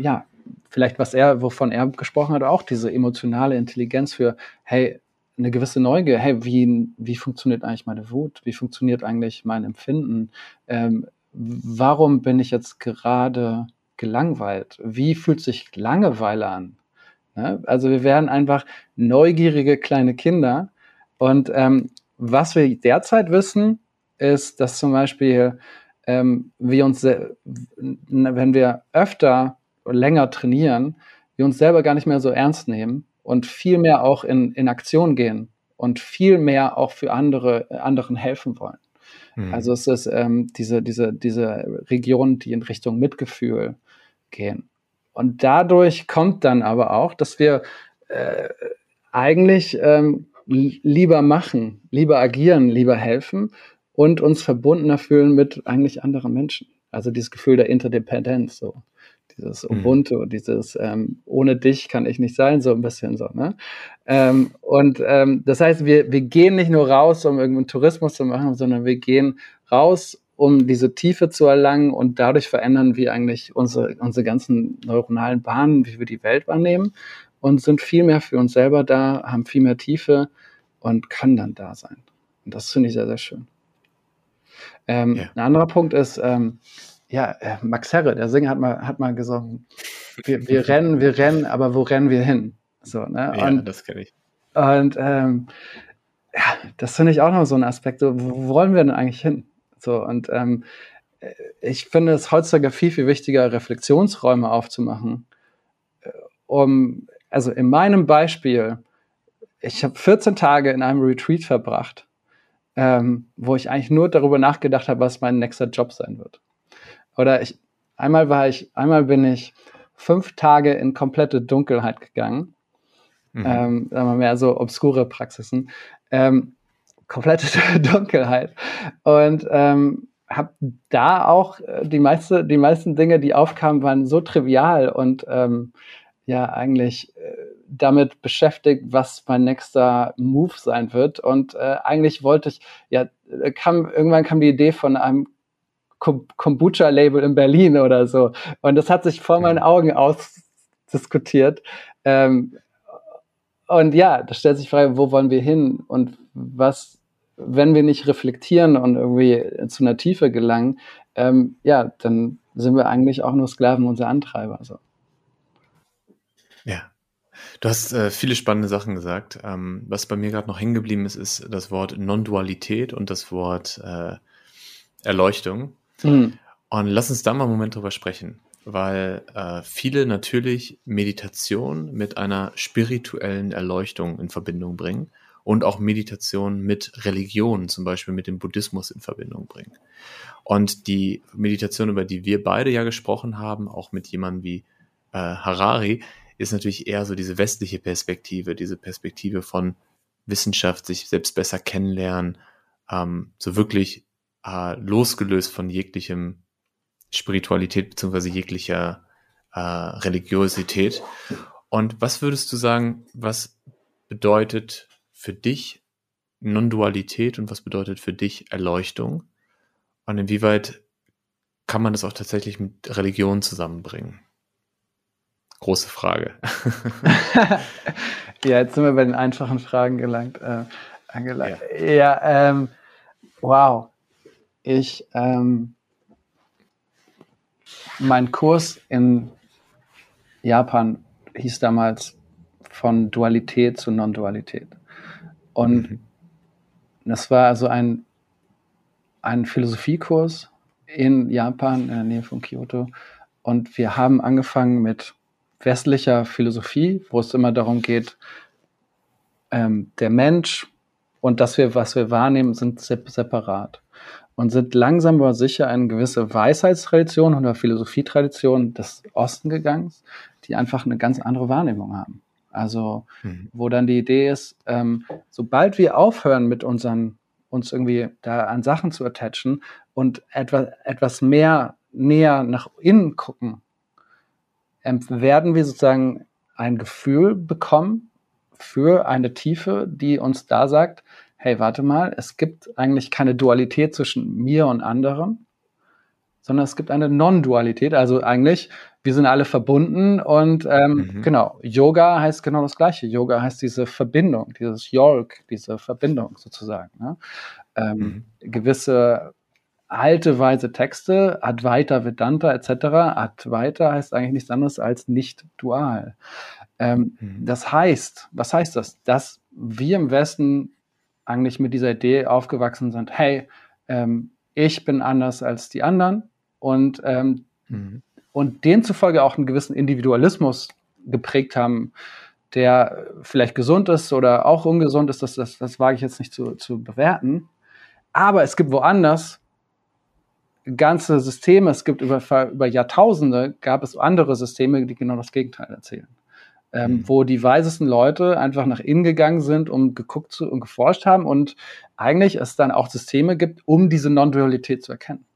Speaker 1: ja, vielleicht was er, wovon er gesprochen hat, auch diese emotionale Intelligenz für, hey, eine gewisse Neugier, hey, wie, wie funktioniert eigentlich meine Wut? Wie funktioniert eigentlich mein Empfinden? Ähm, warum bin ich jetzt gerade gelangweilt? Wie fühlt sich Langeweile an? Ne? Also wir werden einfach neugierige kleine Kinder. Und ähm, was wir derzeit wissen, ist, dass zum Beispiel ähm, wir uns, wenn wir öfter länger trainieren, wir uns selber gar nicht mehr so ernst nehmen und viel mehr auch in, in Aktion gehen und viel mehr auch für andere, anderen helfen wollen. Mhm. Also es ist ähm, diese, diese, diese Regionen, die in Richtung Mitgefühl gehen. Und dadurch kommt dann aber auch, dass wir äh, eigentlich ähm, lieber machen, lieber agieren, lieber helfen und uns verbundener fühlen mit eigentlich anderen Menschen. Also dieses Gefühl der Interdependenz so dieses mhm. Ubuntu, dieses ähm, ohne dich kann ich nicht sein, so ein bisschen so. Ne? Ähm, und ähm, das heißt, wir, wir gehen nicht nur raus, um irgendeinen Tourismus zu machen, sondern wir gehen raus, um diese Tiefe zu erlangen und dadurch verändern wir eigentlich unsere, unsere ganzen neuronalen Bahnen, wie wir die Welt wahrnehmen und sind viel mehr für uns selber da, haben viel mehr Tiefe und können dann da sein. Und das finde ich sehr, sehr schön. Ähm, ja. Ein anderer Punkt ist, ähm, ja, äh, Max Herre, der Sänger, hat mal, hat mal gesungen, wir, wir rennen, wir rennen, aber wo rennen wir hin? So, ne?
Speaker 2: Ja, und, das kenne ich.
Speaker 1: Und ähm, ja, das finde ich auch noch so ein Aspekt. So, wo wollen wir denn eigentlich hin? So, und ähm, ich finde es heutzutage viel, viel wichtiger, Reflexionsräume aufzumachen, äh, um, also in meinem Beispiel, ich habe 14 Tage in einem Retreat verbracht, ähm, wo ich eigentlich nur darüber nachgedacht habe, was mein nächster Job sein wird. Oder ich, einmal war ich, einmal bin ich fünf Tage in komplette Dunkelheit gegangen. Mhm. Ähm, sagen wir mehr so obskure Praxisen. Ähm, komplette Dunkelheit. Und ähm, habe da auch äh, die meiste, die meisten Dinge, die aufkamen, waren so trivial und ähm, ja eigentlich äh, damit beschäftigt, was mein nächster Move sein wird. Und äh, eigentlich wollte ich, ja, äh, kam irgendwann kam die Idee von einem Kombucha-Label in Berlin oder so. Und das hat sich vor meinen Augen ausdiskutiert. Ähm, und ja, da stellt sich die Frage, wo wollen wir hin und was, wenn wir nicht reflektieren und irgendwie zu einer Tiefe gelangen, ähm, ja, dann sind wir eigentlich auch nur Sklaven unserer Antreiber. So.
Speaker 2: Ja. Du hast äh, viele spannende Sachen gesagt. Ähm, was bei mir gerade noch hängen geblieben ist, ist das Wort Non-Dualität und das Wort äh, Erleuchtung. Mhm. Und lass uns da mal einen Moment drüber sprechen, weil äh, viele natürlich Meditation mit einer spirituellen Erleuchtung in Verbindung bringen und auch Meditation mit Religion, zum Beispiel mit dem Buddhismus in Verbindung bringen. Und die Meditation, über die wir beide ja gesprochen haben, auch mit jemandem wie äh, Harari, ist natürlich eher so diese westliche Perspektive, diese Perspektive von Wissenschaft, sich selbst besser kennenlernen, ähm, so wirklich äh, losgelöst von jeglichem Spiritualität beziehungsweise jeglicher äh, Religiosität. Und was würdest du sagen, was bedeutet für dich Non-Dualität und was bedeutet für dich Erleuchtung? Und inwieweit kann man das auch tatsächlich mit Religion zusammenbringen? Große Frage.
Speaker 1: ja, jetzt sind wir bei den einfachen Fragen gelangt. Äh, angelangt. Ja, ja ähm, wow. Ich, ähm, mein Kurs in Japan hieß damals von Dualität zu Non-Dualität. Und mhm. das war also ein, ein Philosophiekurs in Japan, in der Nähe von Kyoto. Und wir haben angefangen mit westlicher Philosophie, wo es immer darum geht, ähm, der Mensch und das wir, was wir wahrnehmen, sind separat und sind langsam aber sicher in gewisse Weisheitstradition oder Philosophietradition des Osten gegangen, die einfach eine ganz andere Wahrnehmung haben. Also, mhm. wo dann die Idee ist, ähm, sobald wir aufhören mit unseren, uns irgendwie da an Sachen zu attachen und etwas, etwas mehr näher nach innen gucken, ähm, werden wir sozusagen ein Gefühl bekommen für eine Tiefe, die uns da sagt, hey, warte mal, es gibt eigentlich keine Dualität zwischen mir und anderen, sondern es gibt eine Non-Dualität. Also eigentlich, wir sind alle verbunden und ähm, mhm. genau, Yoga heißt genau das Gleiche. Yoga heißt diese Verbindung, dieses York, diese Verbindung sozusagen. Ne? Ähm, mhm. Gewisse alte, weise Texte, Advaita, Vedanta etc. Advaita heißt eigentlich nichts anderes als nicht dual. Ähm, mhm. Das heißt, was heißt das? Dass wir im Westen eigentlich mit dieser Idee aufgewachsen sind, hey, ähm, ich bin anders als die anderen und, ähm, mhm. und demzufolge auch einen gewissen Individualismus geprägt haben, der vielleicht gesund ist oder auch ungesund ist, das, das, das wage ich jetzt nicht zu, zu bewerten. Aber es gibt woanders ganze Systeme, es gibt über, über Jahrtausende, gab es andere Systeme, die genau das Gegenteil erzählen ähm, mhm. wo die weisesten Leute einfach nach innen gegangen sind und geguckt zu, und geforscht haben und eigentlich es dann auch Systeme gibt, um diese Non-Dualität zu erkennen.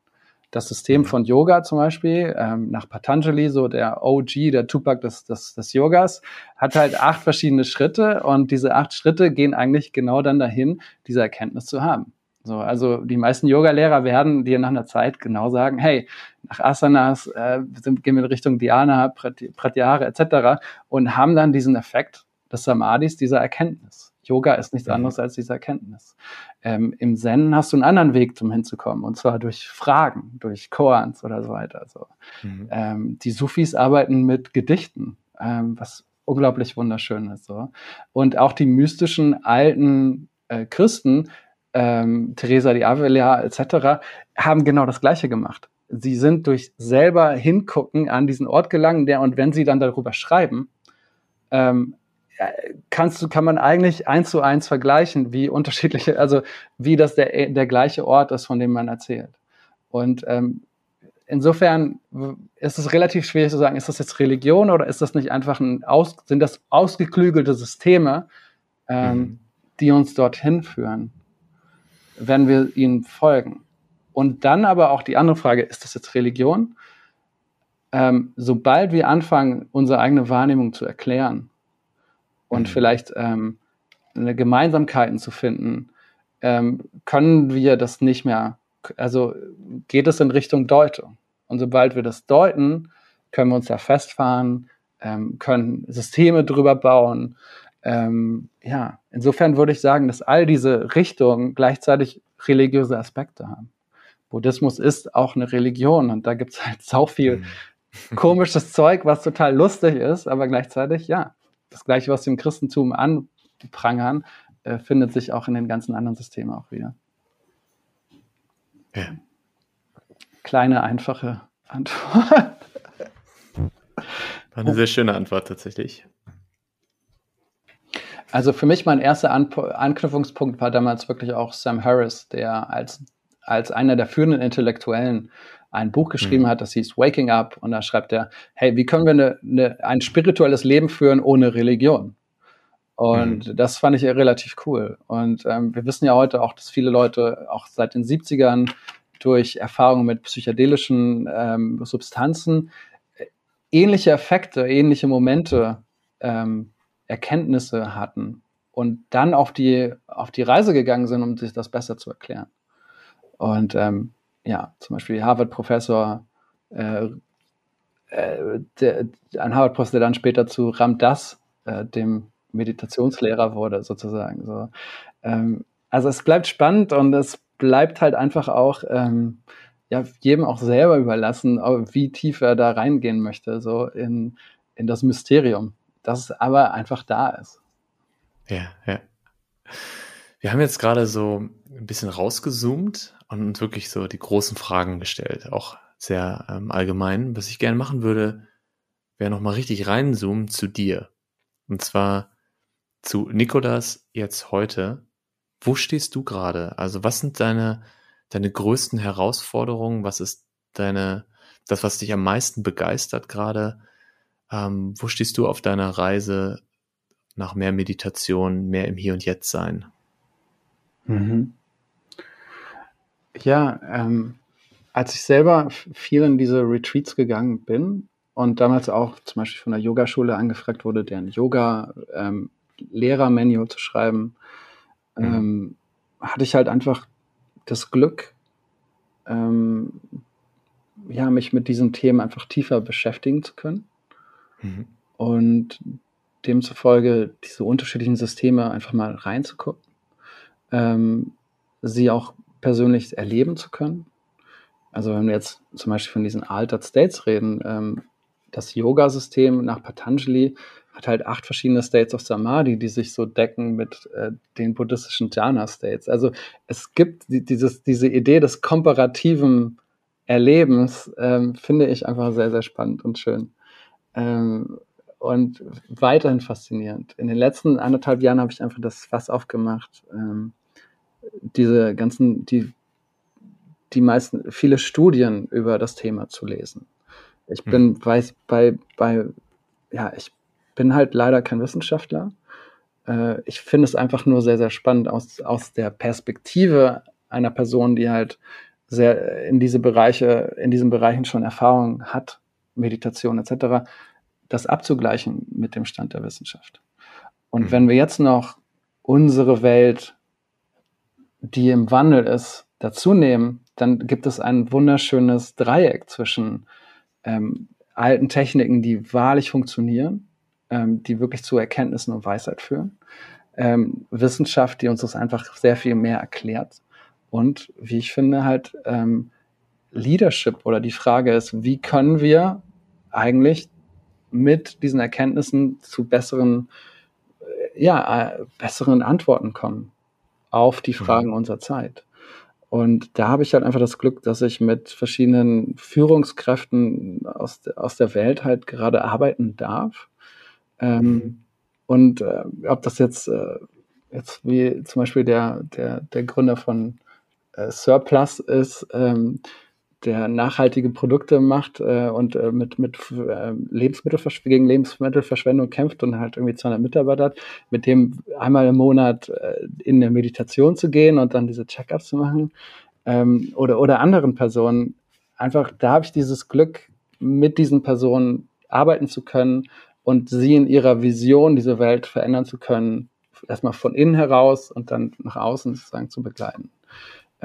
Speaker 1: Das System mhm. von Yoga zum Beispiel, ähm, nach Patanjali, so der OG, der Tupac des, des, des Yogas, hat halt acht verschiedene Schritte und diese acht Schritte gehen eigentlich genau dann dahin, diese Erkenntnis zu haben. So, also die meisten Yoga-Lehrer werden dir nach einer Zeit genau sagen, hey, nach Asanas äh, sind, gehen wir in Richtung Dhyana, Pratyahara etc. und haben dann diesen Effekt des Samadhis, dieser Erkenntnis. Yoga ist nichts mhm. anderes als diese Erkenntnis. Ähm, Im Zen hast du einen anderen Weg, zum hinzukommen, und zwar durch Fragen, durch Koans oder so weiter. So. Mhm. Ähm, die Sufis arbeiten mit Gedichten, ähm, was unglaublich wunderschön ist. So. Und auch die mystischen alten äh, Christen ähm, Teresa de Avila etc., haben genau das Gleiche gemacht. Sie sind durch selber hingucken an diesen Ort gelangen, der, und wenn sie dann darüber schreiben, ähm, kannst du, kann man eigentlich eins zu eins vergleichen, wie unterschiedliche, also wie das der, der gleiche Ort ist, von dem man erzählt. Und ähm, insofern ist es relativ schwierig zu sagen, ist das jetzt Religion oder ist das nicht einfach ein aus, sind das ausgeklügelte Systeme, ähm, mhm. die uns dorthin führen, wenn wir ihnen folgen. Und dann aber auch die andere Frage, ist das jetzt Religion? Ähm, sobald wir anfangen, unsere eigene Wahrnehmung zu erklären und mhm. vielleicht ähm, eine Gemeinsamkeiten zu finden, ähm, können wir das nicht mehr also geht es in Richtung Deutung. Und sobald wir das deuten, können wir uns da festfahren, ähm, können Systeme drüber bauen. Ähm, ja, insofern würde ich sagen, dass all diese Richtungen gleichzeitig religiöse Aspekte haben. Buddhismus ist auch eine Religion und da gibt es halt so viel mhm. komisches Zeug, was total lustig ist, aber gleichzeitig, ja, das Gleiche, was dem Christentum anprangern, äh, findet sich auch in den ganzen anderen Systemen auch wieder. Ja. Kleine, einfache Antwort.
Speaker 2: War eine sehr schöne Antwort tatsächlich.
Speaker 1: Also für mich mein erster An Anknüpfungspunkt war damals wirklich auch Sam Harris, der als, als einer der führenden Intellektuellen ein Buch geschrieben mhm. hat, das hieß Waking Up. Und da schreibt er, hey, wie können wir eine, eine, ein spirituelles Leben führen ohne Religion? Und mhm. das fand ich relativ cool. Und ähm, wir wissen ja heute auch, dass viele Leute auch seit den 70ern durch Erfahrungen mit psychedelischen ähm, Substanzen äh, ähnliche Effekte, ähnliche Momente, ähm, Erkenntnisse hatten und dann auf die, auf die Reise gegangen sind, um sich das besser zu erklären. Und ähm, ja, zum Beispiel Harvard-Professor, äh, äh, ein Harvard-Professor, der dann später zu Ram Das, äh, dem Meditationslehrer wurde, sozusagen. So. Ähm, also es bleibt spannend und es bleibt halt einfach auch ähm, ja, jedem auch selber überlassen, wie tief er da reingehen möchte, so in, in das Mysterium, das aber einfach da ist.
Speaker 2: Ja, ja. Wir haben jetzt gerade so ein bisschen rausgezoomt und uns wirklich so die großen Fragen gestellt, auch sehr ähm, allgemein. Was ich gerne machen würde, wäre nochmal richtig reinzoomen zu dir. Und zwar, zu Nikolas jetzt heute. Wo stehst du gerade? Also was sind deine, deine größten Herausforderungen? Was ist deine, das, was dich am meisten begeistert gerade? Ähm, wo stehst du auf deiner Reise nach mehr Meditation, mehr im Hier und Jetzt sein?
Speaker 1: Mhm. Ja, ähm, als ich selber viel in diese Retreats gegangen bin und damals auch zum Beispiel von der Yogaschule angefragt wurde, deren Yoga ähm, zu schreiben, mhm. ähm, hatte ich halt einfach das Glück, ähm, ja, mich mit diesen Themen einfach tiefer beschäftigen zu können. Mhm. Und demzufolge diese unterschiedlichen Systeme einfach mal reinzugucken, ähm, sie auch persönlich erleben zu können. Also wenn wir jetzt zum Beispiel von diesen Altered States reden, ähm, das Yoga-System nach Patanjali hat halt acht verschiedene States of Samadhi, die sich so decken mit äh, den buddhistischen Jhana-States. Also es gibt die, dieses, diese Idee des komparativen Erlebens, ähm, finde ich einfach sehr, sehr spannend und schön. Ähm, und weiterhin faszinierend. In den letzten anderthalb Jahren habe ich einfach das Fass aufgemacht, ähm, diese ganzen, die, die meisten, viele Studien über das Thema zu lesen. Ich hm. bin, weiß, bei, bei, ja, ich bin halt leider kein Wissenschaftler. Äh, ich finde es einfach nur sehr, sehr spannend aus, aus der Perspektive einer Person, die halt sehr in diese Bereiche, in diesen Bereichen schon Erfahrung hat, Meditation etc., das abzugleichen mit dem Stand der Wissenschaft. Und mhm. wenn wir jetzt noch unsere Welt, die im Wandel ist, dazu nehmen, dann gibt es ein wunderschönes Dreieck zwischen ähm, alten Techniken, die wahrlich funktionieren, ähm, die wirklich zu Erkenntnissen und Weisheit führen. Ähm, Wissenschaft, die uns das einfach sehr viel mehr erklärt. Und wie ich finde, halt ähm, Leadership oder die Frage ist, wie können wir eigentlich mit diesen Erkenntnissen zu besseren, äh, ja, äh, besseren Antworten kommen auf die mhm. Fragen mhm. unserer Zeit. Und da habe ich halt einfach das Glück, dass ich mit verschiedenen Führungskräften aus, aus der Welt halt gerade arbeiten darf ähm, Und äh, ob das jetzt, äh, jetzt wie zum Beispiel der, der, der Gründer von äh, Surplus ist, ähm, der nachhaltige Produkte macht äh, und äh, mit, mit äh, Lebensmittelversch gegen Lebensmittelverschwendung kämpft und halt irgendwie 200 Mitarbeiter hat, mit dem einmal im Monat äh, in eine Meditation zu gehen und dann diese Check-ups zu machen ähm, oder, oder anderen Personen. Einfach, da habe ich dieses Glück, mit diesen Personen arbeiten zu können und sie in ihrer Vision diese Welt verändern zu können, erstmal von innen heraus und dann nach außen sozusagen zu begleiten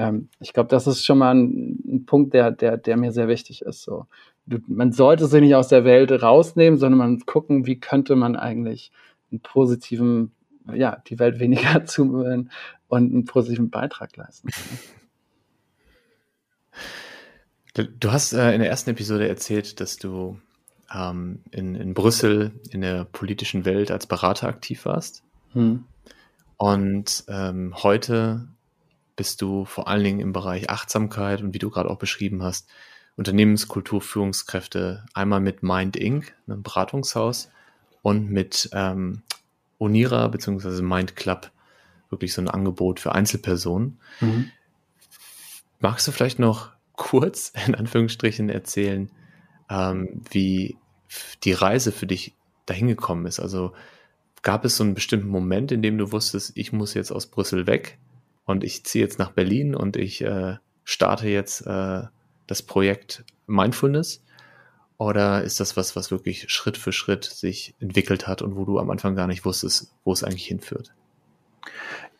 Speaker 1: ähm, ich glaube, das ist schon mal ein, ein, Punkt, der, der, der mir sehr wichtig ist. So. Du, man sollte sie nicht aus der Welt rausnehmen, sondern man gucken, wie könnte man eigentlich einen positiven, ja, die Welt weniger zumüllen und einen positiven Beitrag leisten.
Speaker 2: Du hast äh, in der ersten Episode erzählt, dass du ähm, in, in Brüssel in der politischen Welt als Berater aktiv warst. Hm. Und ähm, heute bist du vor allen Dingen im Bereich Achtsamkeit und wie du gerade auch beschrieben hast, Unternehmenskultur, Führungskräfte, einmal mit Mind Inc., einem Beratungshaus, und mit ähm, Onira bzw. Mind Club, wirklich so ein Angebot für Einzelpersonen. Mhm. Magst du vielleicht noch kurz in Anführungsstrichen erzählen, ähm, wie die Reise für dich dahin gekommen ist? Also gab es so einen bestimmten Moment, in dem du wusstest, ich muss jetzt aus Brüssel weg? Und ich ziehe jetzt nach Berlin und ich äh, starte jetzt äh, das Projekt Mindfulness? Oder ist das was, was wirklich Schritt für Schritt sich entwickelt hat und wo du am Anfang gar nicht wusstest, wo es eigentlich hinführt?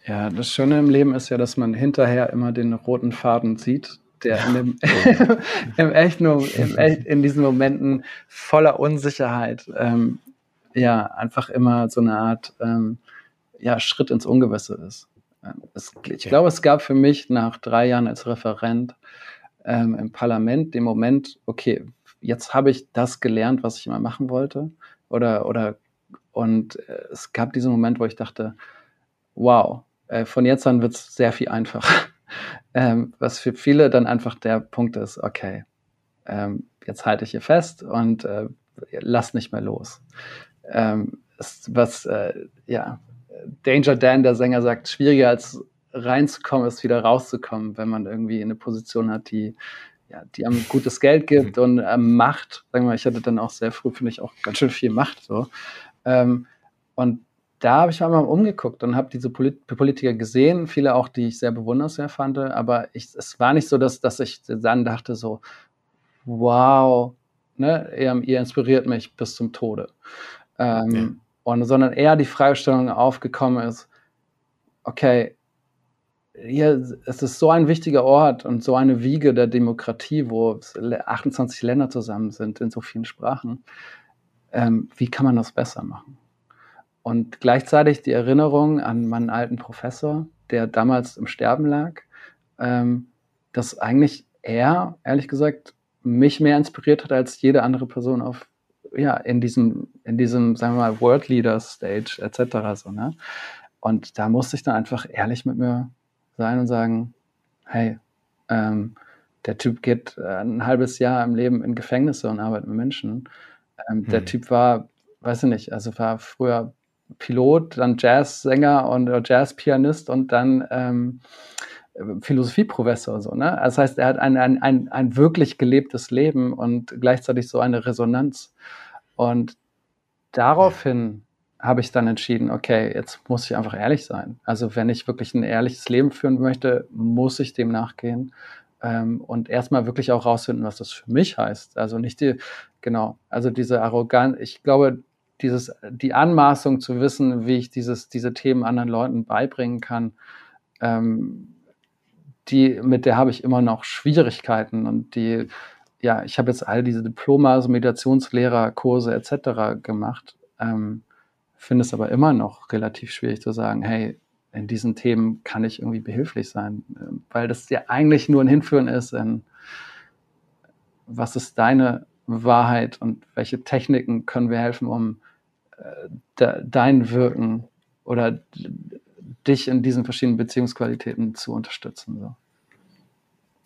Speaker 1: Ja, das Schöne im Leben ist ja, dass man hinterher immer den roten Faden sieht, der in, dem, im echt nur, im echt, in diesen Momenten voller Unsicherheit ähm, ja einfach immer so eine Art ähm, ja, Schritt ins Ungewisse ist. Es, ich glaube, es gab für mich nach drei Jahren als Referent ähm, im Parlament den Moment, okay, jetzt habe ich das gelernt, was ich immer machen wollte. Oder, oder, und äh, es gab diesen Moment, wo ich dachte, wow, äh, von jetzt an wird es sehr viel einfacher. ähm, was für viele dann einfach der Punkt ist, okay, ähm, jetzt halte ich hier fest und äh, lass nicht mehr los. Ähm, was, äh, ja, Danger Dan, der Sänger, sagt, schwieriger als reinzukommen ist, wieder rauszukommen, wenn man irgendwie eine Position hat, die, ja, die einem gutes Geld gibt mhm. und ähm, Macht. Sagen wir ich hatte dann auch sehr früh, finde ich, auch ganz schön viel Macht. So. Ähm, und da habe ich mal umgeguckt und habe diese Polit Politiker gesehen, viele auch, die ich sehr bewundernswert fand, aber ich, es war nicht so, dass, dass ich dann dachte so, wow, ne, ihr, ihr inspiriert mich bis zum Tode. Ähm, ja. Und sondern eher die Fragestellung aufgekommen ist, okay, hier, es ist so ein wichtiger Ort und so eine Wiege der Demokratie, wo 28 Länder zusammen sind in so vielen Sprachen. Ähm, wie kann man das besser machen? Und gleichzeitig die Erinnerung an meinen alten Professor, der damals im Sterben lag, ähm, dass eigentlich er, ehrlich gesagt, mich mehr inspiriert hat als jede andere Person auf ja, in diesem, in diesem, sagen wir mal, World Leader Stage etc. So, ne? Und da musste ich dann einfach ehrlich mit mir sein und sagen, hey, ähm, der Typ geht äh, ein halbes Jahr im Leben in Gefängnisse und arbeitet mit Menschen. Ähm, hm. Der Typ war, weiß ich nicht, also war früher Pilot, dann Jazzsänger und äh, Jazzpianist und dann ähm, Philosophieprofessor. So, ne? Das heißt, er hat ein, ein, ein, ein wirklich gelebtes Leben und gleichzeitig so eine Resonanz. Und daraufhin habe ich dann entschieden, okay, jetzt muss ich einfach ehrlich sein. Also wenn ich wirklich ein ehrliches Leben führen möchte, muss ich dem nachgehen ähm, und erstmal wirklich auch rausfinden, was das für mich heißt. Also nicht die, genau, also diese Arroganz, ich glaube, dieses, die Anmaßung zu wissen, wie ich dieses, diese Themen anderen Leuten beibringen kann, ähm, die, mit der habe ich immer noch Schwierigkeiten und die, ja, ich habe jetzt all diese Diploma, also Meditationslehrerkurse etc. gemacht, ähm, finde es aber immer noch relativ schwierig zu sagen, hey, in diesen Themen kann ich irgendwie behilflich sein, ähm, weil das ja eigentlich nur ein Hinführen ist in, was ist deine Wahrheit und welche Techniken können wir helfen, um äh, de, dein Wirken oder dich in diesen verschiedenen Beziehungsqualitäten zu unterstützen. So.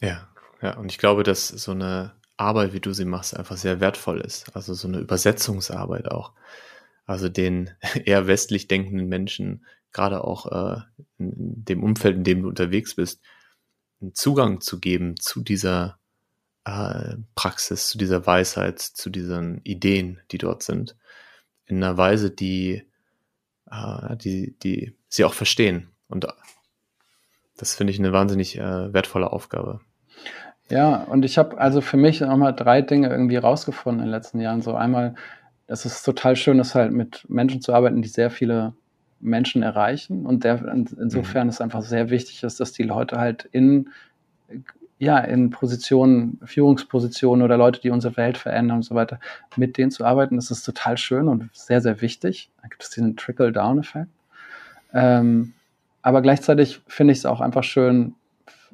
Speaker 2: Ja, ja, und ich glaube, dass so eine Arbeit, wie du sie machst, einfach sehr wertvoll ist. Also so eine Übersetzungsarbeit auch. also den eher westlich denkenden Menschen, gerade auch äh, in dem Umfeld, in dem du unterwegs bist, einen Zugang zu geben zu dieser äh, Praxis, zu dieser Weisheit, zu diesen Ideen, die dort sind, in einer Weise, die, äh, die, die sie auch verstehen. Und das finde ich eine wahnsinnig äh, wertvolle Aufgabe.
Speaker 1: Ja, und ich habe also für mich nochmal drei Dinge irgendwie rausgefunden in den letzten Jahren. So einmal, es ist total schön, ist halt mit Menschen zu arbeiten, die sehr viele Menschen erreichen. Und der, insofern mhm. ist einfach sehr wichtig ist, dass die Leute halt in, ja, in Positionen, Führungspositionen oder Leute, die unsere Welt verändern und so weiter, mit denen zu arbeiten, das ist total schön und sehr, sehr wichtig. Da gibt es diesen Trickle-Down-Effekt. Ähm, aber gleichzeitig finde ich es auch einfach schön,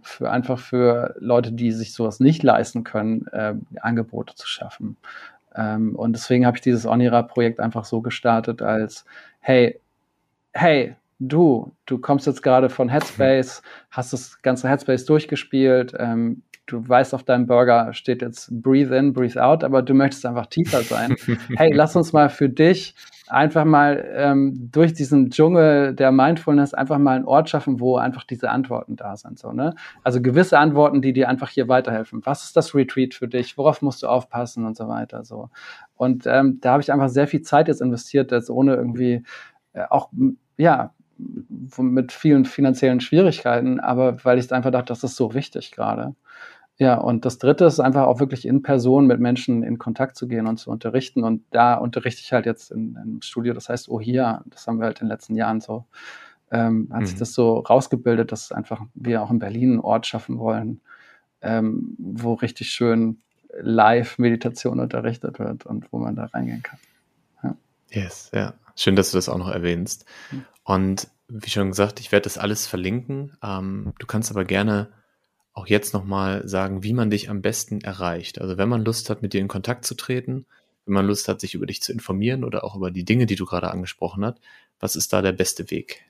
Speaker 1: für einfach für Leute, die sich sowas nicht leisten können, äh, Angebote zu schaffen. Ähm, und deswegen habe ich dieses Onira-Projekt einfach so gestartet als, hey, hey, du, du kommst jetzt gerade von Headspace, hast das ganze Headspace durchgespielt, ähm, du weißt, auf deinem Burger steht jetzt Breathe in, Breathe out, aber du möchtest einfach tiefer sein. hey, lass uns mal für dich einfach mal ähm, durch diesen Dschungel der Mindfulness einfach mal einen Ort schaffen, wo einfach diese Antworten da sind. So, ne? Also gewisse Antworten, die dir einfach hier weiterhelfen. Was ist das Retreat für dich? Worauf musst du aufpassen und so weiter. So. Und ähm, da habe ich einfach sehr viel Zeit jetzt investiert, jetzt ohne irgendwie äh, auch ja mit vielen finanziellen Schwierigkeiten, aber weil ich einfach dachte, das ist so wichtig gerade. Ja, und das Dritte ist einfach auch wirklich in Person mit Menschen in Kontakt zu gehen und zu unterrichten. Und da unterrichte ich halt jetzt in, im Studio, das heißt OHIA, das haben wir halt in den letzten Jahren so, ähm, hat mhm. sich das so rausgebildet, dass einfach wir auch in Berlin einen Ort schaffen wollen, ähm, wo richtig schön Live-Meditation unterrichtet wird und wo man da reingehen kann.
Speaker 2: Ja. Yes, ja. Schön, dass du das auch noch erwähnst. Mhm. Und wie schon gesagt, ich werde das alles verlinken. Ähm, du kannst aber gerne auch jetzt nochmal sagen, wie man dich am besten erreicht. Also wenn man Lust hat, mit dir in Kontakt zu treten, wenn man Lust hat, sich über dich zu informieren oder auch über die Dinge, die du gerade angesprochen hast, was ist da der beste Weg?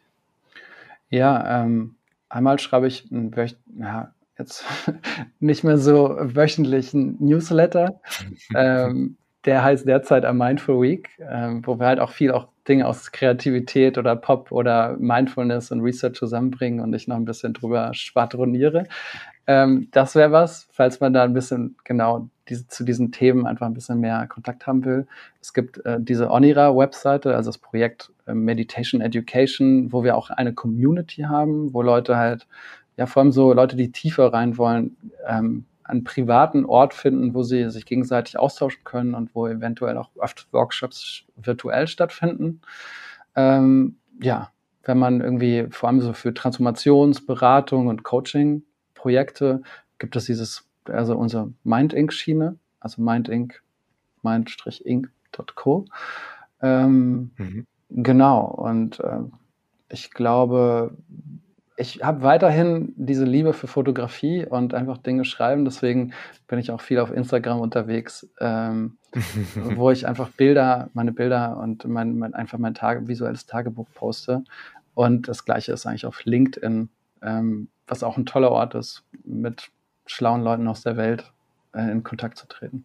Speaker 1: Ja, ähm, einmal schreibe ich ein ja, jetzt nicht mehr so wöchentlichen Newsletter. ähm, der heißt derzeit A Mindful Week, ähm, wo wir halt auch viel auch Dinge aus Kreativität oder Pop oder Mindfulness und Research zusammenbringen und ich noch ein bisschen drüber schwadroniere. Ähm, das wäre was, falls man da ein bisschen genau diese, zu diesen Themen einfach ein bisschen mehr Kontakt haben will. Es gibt äh, diese Onira-Webseite, also das Projekt äh, Meditation Education, wo wir auch eine Community haben, wo Leute halt, ja vor allem so Leute, die tiefer rein wollen, ähm, einen privaten Ort finden, wo sie sich gegenseitig austauschen können und wo eventuell auch oft Workshops virtuell stattfinden. Ähm, ja, wenn man irgendwie vor allem so für Transformationsberatung und Coaching-Projekte gibt es dieses, also unsere MindInc-Schiene, also MindInc, mind-inc.co. Ähm, mhm. Genau, und äh, ich glaube, ich habe weiterhin diese Liebe für Fotografie und einfach Dinge schreiben. Deswegen bin ich auch viel auf Instagram unterwegs, ähm, wo ich einfach Bilder, meine Bilder und mein, mein, einfach mein Tage, visuelles Tagebuch poste. Und das gleiche ist eigentlich auf LinkedIn, ähm, was auch ein toller Ort ist, mit schlauen Leuten aus der Welt äh, in Kontakt zu treten.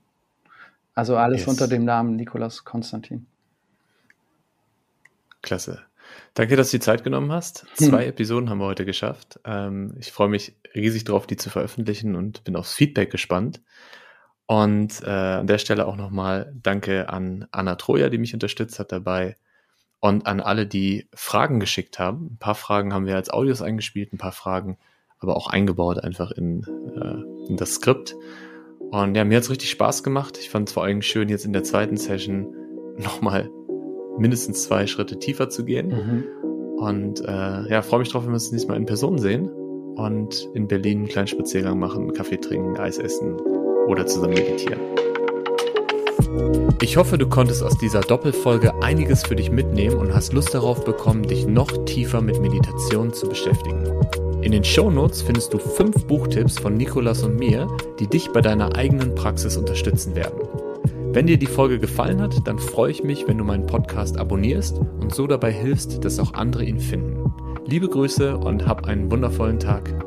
Speaker 1: Also alles yes. unter dem Namen Nikolas Konstantin.
Speaker 2: Klasse. Danke, dass du die Zeit genommen hast. Zwei hm. Episoden haben wir heute geschafft. Ähm, ich freue mich riesig drauf, die zu veröffentlichen und bin aufs Feedback gespannt. Und äh, an der Stelle auch nochmal Danke an Anna Troja, die mich unterstützt hat dabei. Und an alle, die Fragen geschickt haben. Ein paar Fragen haben wir als Audios eingespielt, ein paar Fragen aber auch eingebaut einfach in, äh, in das Skript. Und ja, mir hat es richtig Spaß gemacht. Ich fand es vor allem schön, jetzt in der zweiten Session nochmal mindestens zwei Schritte tiefer zu gehen. Mhm. Und äh, ja, freue mich drauf, wenn wir uns nächstes Mal in Person sehen und in Berlin einen kleinen Spaziergang machen, Kaffee trinken, Eis essen oder zusammen meditieren. Ich hoffe, du konntest aus dieser Doppelfolge einiges für dich mitnehmen und hast Lust darauf bekommen, dich noch tiefer mit Meditation zu beschäftigen. In den Show Notes findest du fünf Buchtipps von Nikolas und mir, die dich bei deiner eigenen Praxis unterstützen werden. Wenn dir die Folge gefallen hat, dann freue ich mich, wenn du meinen Podcast abonnierst und so dabei hilfst, dass auch andere ihn finden. Liebe Grüße und hab einen wundervollen Tag.